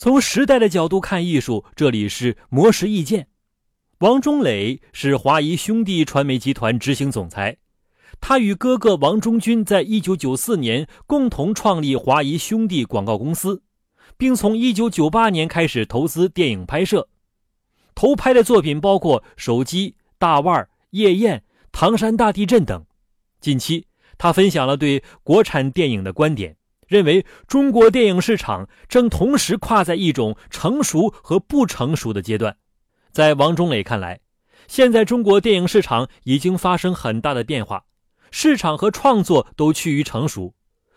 从时代的角度看艺术，这里是魔石意见。王中磊是华谊兄弟传媒集团执行总裁，他与哥哥王中军在一九九四年共同创立华谊兄弟广告公司，并从一九九八年开始投资电影拍摄。投拍的作品包括《手机》《大腕》《夜宴》《唐山大地震》等。近期，他分享了对国产电影的观点，认为中国电影市场正同时跨在一种成熟和不成熟的阶段。在王中磊看来，现在中国电影市场已经发生很大的变化，市场和创作都趋于成熟，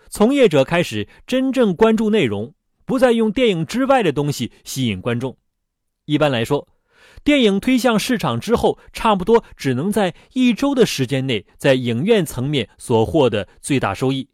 从业者开始真正关注内容，不再用电影之外的东西吸引观众。一般来说，电影推向市场之后，差不多只能在一周的时间内，在影院层面所获得最大收益。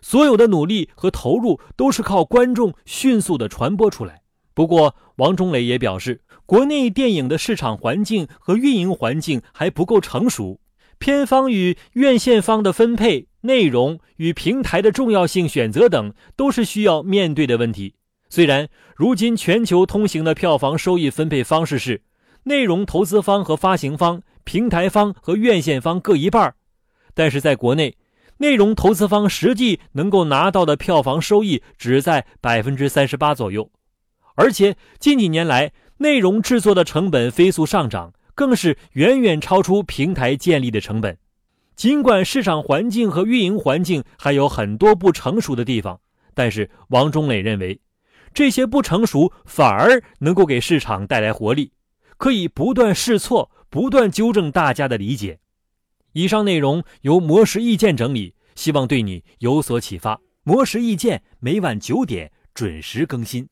所有的努力和投入都是靠观众迅速的传播出来。不过，王中磊也表示，国内电影的市场环境和运营环境还不够成熟，片方与院线方的分配、内容与平台的重要性选择等，都是需要面对的问题。虽然如今全球通行的票房收益分配方式是，内容投资方和发行方、平台方和院线方各一半，但是在国内，内容投资方实际能够拿到的票房收益只在百分之三十八左右。而且近几年来，内容制作的成本飞速上涨，更是远远超出平台建立的成本。尽管市场环境和运营环境还有很多不成熟的地方，但是王中磊认为，这些不成熟反而能够给市场带来活力，可以不断试错，不断纠正大家的理解。以上内容由魔石意见整理，希望对你有所启发。魔石意见每晚九点准时更新。